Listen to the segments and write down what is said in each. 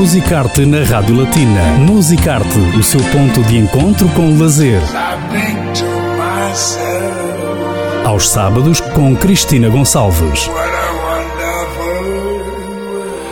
Musicarte na Rádio Latina. Musicarte, o seu ponto de encontro com o lazer. Aos sábados com Cristina Gonçalves.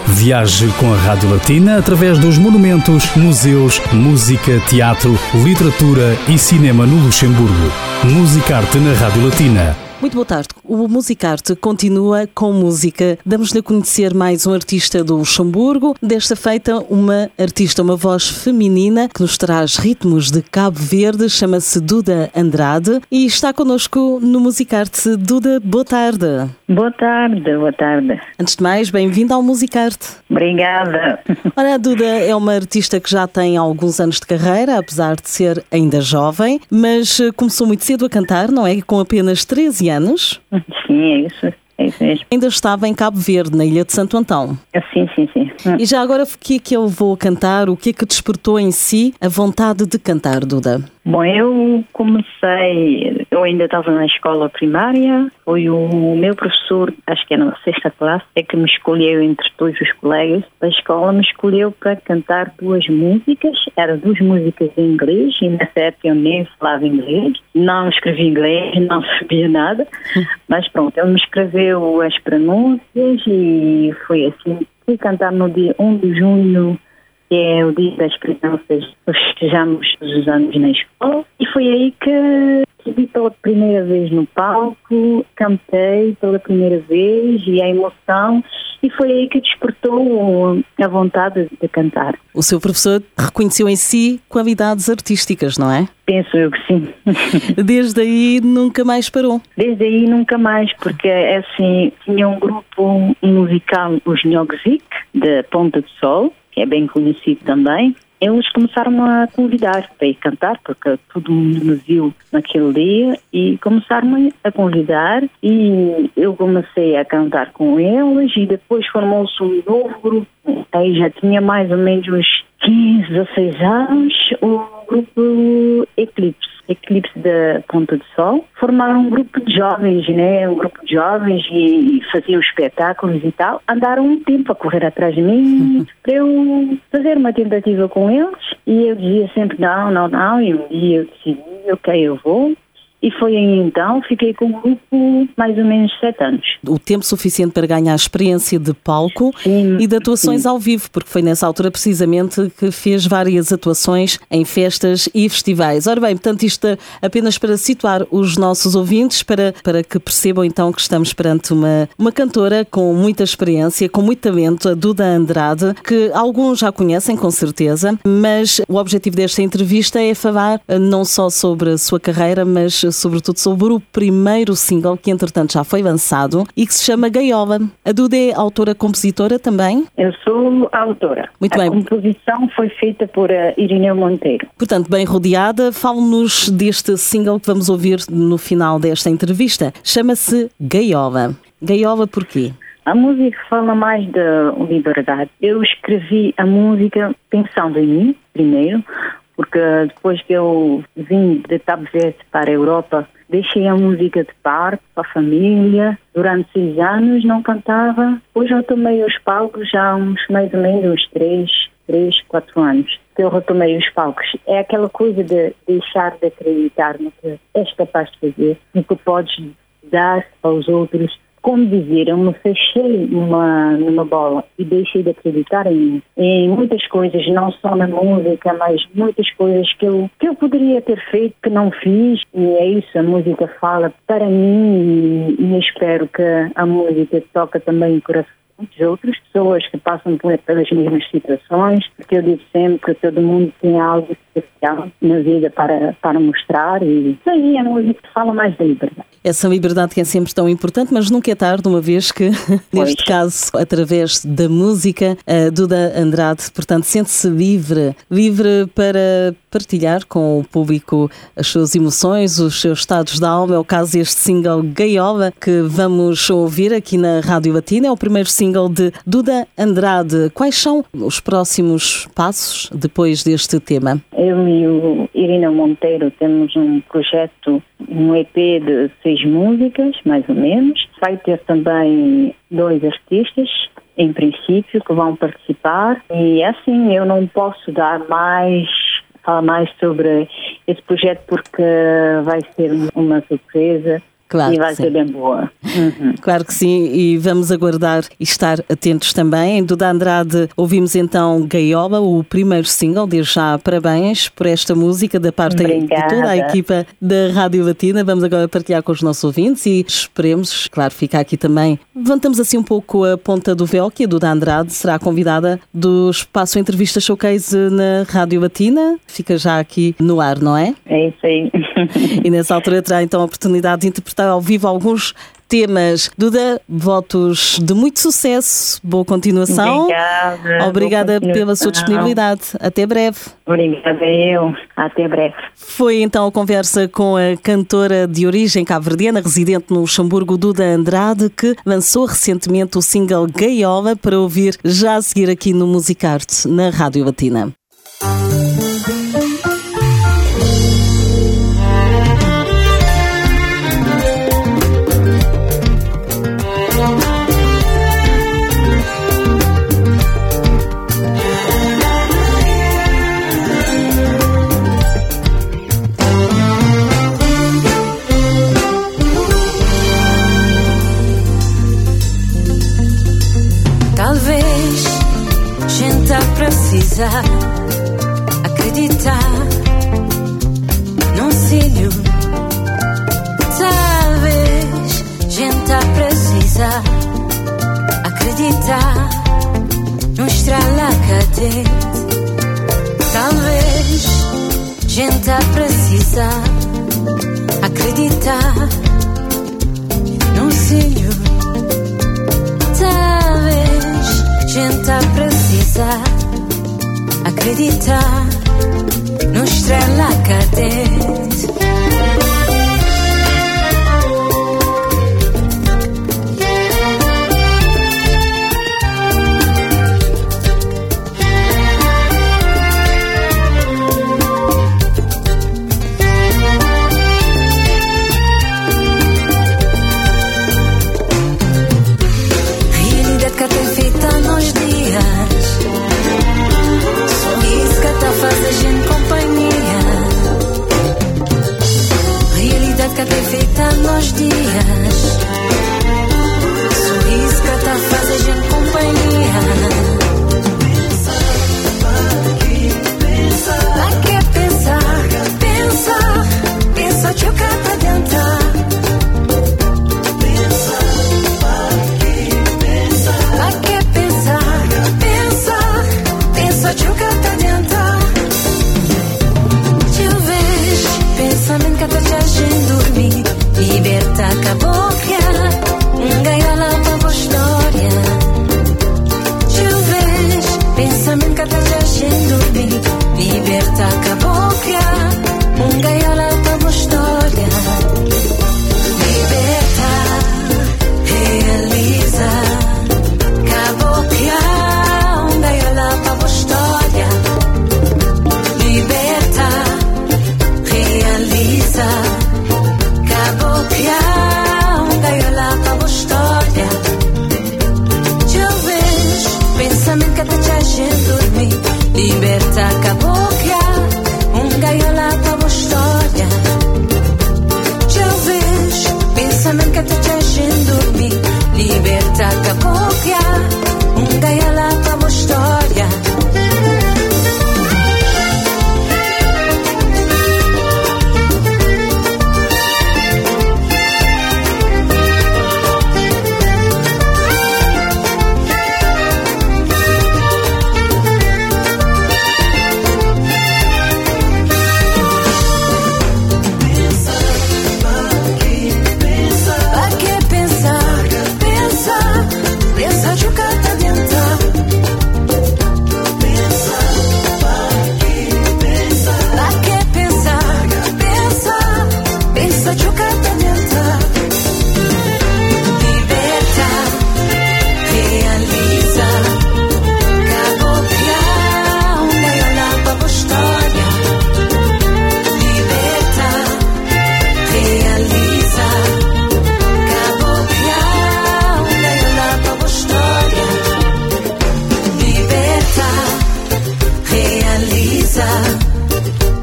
Viaje com a Rádio Latina através dos monumentos, museus, música, teatro, literatura e cinema no Luxemburgo. Musicarte na Rádio Latina. Muito boa tarde. O Musicarte continua com música. Damos-lhe a conhecer mais um artista do Luxemburgo. Desta feita, uma artista, uma voz feminina que nos traz ritmos de Cabo Verde. Chama-se Duda Andrade e está connosco no Musicarte. Duda, boa tarde. Boa tarde, boa tarde. Antes de mais, bem-vinda ao Musicarte. Obrigada. Ora, a Duda é uma artista que já tem alguns anos de carreira, apesar de ser ainda jovem, mas começou muito cedo a cantar, não é? Com apenas 13 anos. Sim, é isso. É isso mesmo. Ainda estava em Cabo Verde, na Ilha de Santo Antão. Sim, sim, sim. E já agora, o que é que eu vou cantar? O que é que despertou em si a vontade de cantar, Duda? Bom, eu comecei, eu ainda estava na escola primária, foi o meu professor, acho que era na sexta classe, é que me escolheu entre todos os colegas da escola, me escolheu para cantar duas músicas, eram duas músicas em inglês, e nessa época eu nem falava inglês, não escrevi inglês, não sabia nada, mas pronto, ele me escreveu as pronúncias e foi assim. Fui cantar no dia 1 de junho que é o Dia das Crianças, festejamos todos os anos na escola. E foi aí que subi pela primeira vez no palco, cantei pela primeira vez e a emoção. E foi aí que despertou a vontade de cantar. O seu professor reconheceu em si qualidades artísticas, não é? Penso eu que sim. Desde aí nunca mais parou? Desde aí nunca mais, porque é assim, tinha um grupo musical, os Nhogzik, de Ponta de Sol, é bem conhecido também, eles começaram a convidar para ir cantar, porque todo mundo me viu naquele dia e começaram a convidar e eu comecei a cantar com eles e depois formou-se um novo grupo. Aí já tinha mais ou menos uns 15, 16 anos, grupo Eclipse. Eclipse da Ponta do Sol, formaram um grupo de jovens, né? Um grupo de jovens e faziam espetáculos e tal. Andaram um tempo a correr atrás de mim para eu fazer uma tentativa com eles e eu dizia sempre não, não, não. E um dia eu decidi, ok, eu vou. E foi aí então, fiquei com o grupo mais ou menos sete anos. O tempo suficiente para ganhar experiência de palco sim, e de atuações sim. ao vivo, porque foi nessa altura precisamente que fez várias atuações em festas e festivais. Ora bem, portanto, isto apenas para situar os nossos ouvintes, para, para que percebam então que estamos perante uma, uma cantora com muita experiência, com muito talento, a Duda Andrade, que alguns já conhecem com certeza, mas o objetivo desta entrevista é falar não só sobre a sua carreira, mas sobretudo sobre o primeiro single que entretanto já foi lançado e que se chama Gaiola. A Duda é autora-compositora também? Eu sou autora. Muito a bem. A composição foi feita por uh, Irineu Monteiro. Portanto, bem rodeada, fale-nos deste single que vamos ouvir no final desta entrevista. Chama-se Gaiola. Gaiola porquê? A música fala mais da liberdade. Eu escrevi a música pensando em mim, primeiro, porque depois que eu vim de Cabo Verde para a Europa, deixei a música de parte para a família. Durante seis anos não cantava. Hoje eu tomei os palcos já há uns mais ou menos uns três, três, quatro anos que eu retomei os palcos. É aquela coisa de deixar de acreditar no que és capaz de fazer, no que podes dar aos outros como dizer, eu me fechei numa, numa bola e deixei de acreditar em, em muitas coisas, não só na música, mas muitas coisas que eu, que eu poderia ter feito, que não fiz. E é isso, a música fala para mim e, e espero que a música toca também o coração muitas outras pessoas que passam pelas mesmas situações, porque eu digo sempre que todo mundo tem algo especial na vida para, para mostrar e isso aí a música fala mais da liberdade. Essa liberdade que é sempre tão importante, mas nunca é tarde, uma vez que, neste caso, através da música, a Duda Andrade, portanto, sente-se livre, livre para partilhar com o público as suas emoções, os seus estados da alma. É o caso deste single Gaiola, que vamos ouvir aqui na Rádio Latina. É o primeiro single de Duda Andrade. Quais são os próximos passos depois deste tema? Eu e o Irina Monteiro temos um projeto, um EP de seis músicas, mais ou menos. Vai ter também dois artistas em princípio, que vão participar. E assim, eu não posso dar mais falar mais sobre esse projeto porque vai ser uma surpresa Claro e vai ser bem boa. Uhum. Claro que sim, e vamos aguardar e estar atentos também. Do Da Andrade ouvimos então Gaiola, o primeiro single. Desde já, parabéns por esta música da parte Obrigada. de toda a equipa da Rádio Latina. Vamos agora partilhar com os nossos ouvintes e esperemos, claro, ficar aqui também. Levantamos assim um pouco a ponta do véu, que a Duda Andrade será convidada do Espaço Entrevista Showcase na Rádio Latina. Fica já aqui no ar, não é? É isso aí. e nessa altura terá então a oportunidade de interpretar está ao vivo alguns temas. Duda, votos de muito sucesso, boa continuação. Obrigada. Obrigada pela sua disponibilidade. Até breve. Obrigada eu. Até breve. Foi então a conversa com a cantora de origem cabo-verdiana, residente no Luxemburgo, Duda Andrade, que lançou recentemente o single Gaiola para ouvir já a seguir aqui no Musicarte, na Rádio Latina. Precisa acreditar num filho. Talvez gente precisa acreditar num estralacate. Talvez gente precisa acreditar num filho. Talvez gente precisa acreditar no estrela cadente. realiza. acabou. mesa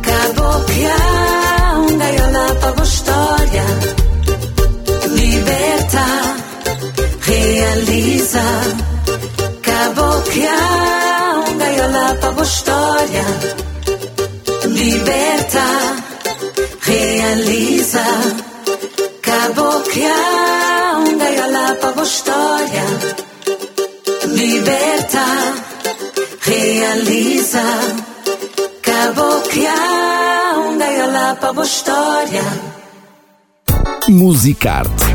Cabocla, gaiolapa gostoria. Liberta, realiza. Cabocla, gaiolapa gostoria. Liberta, realiza. Cabocla, gaiolapa gostoria. Liberta, realiza a história. Musicarte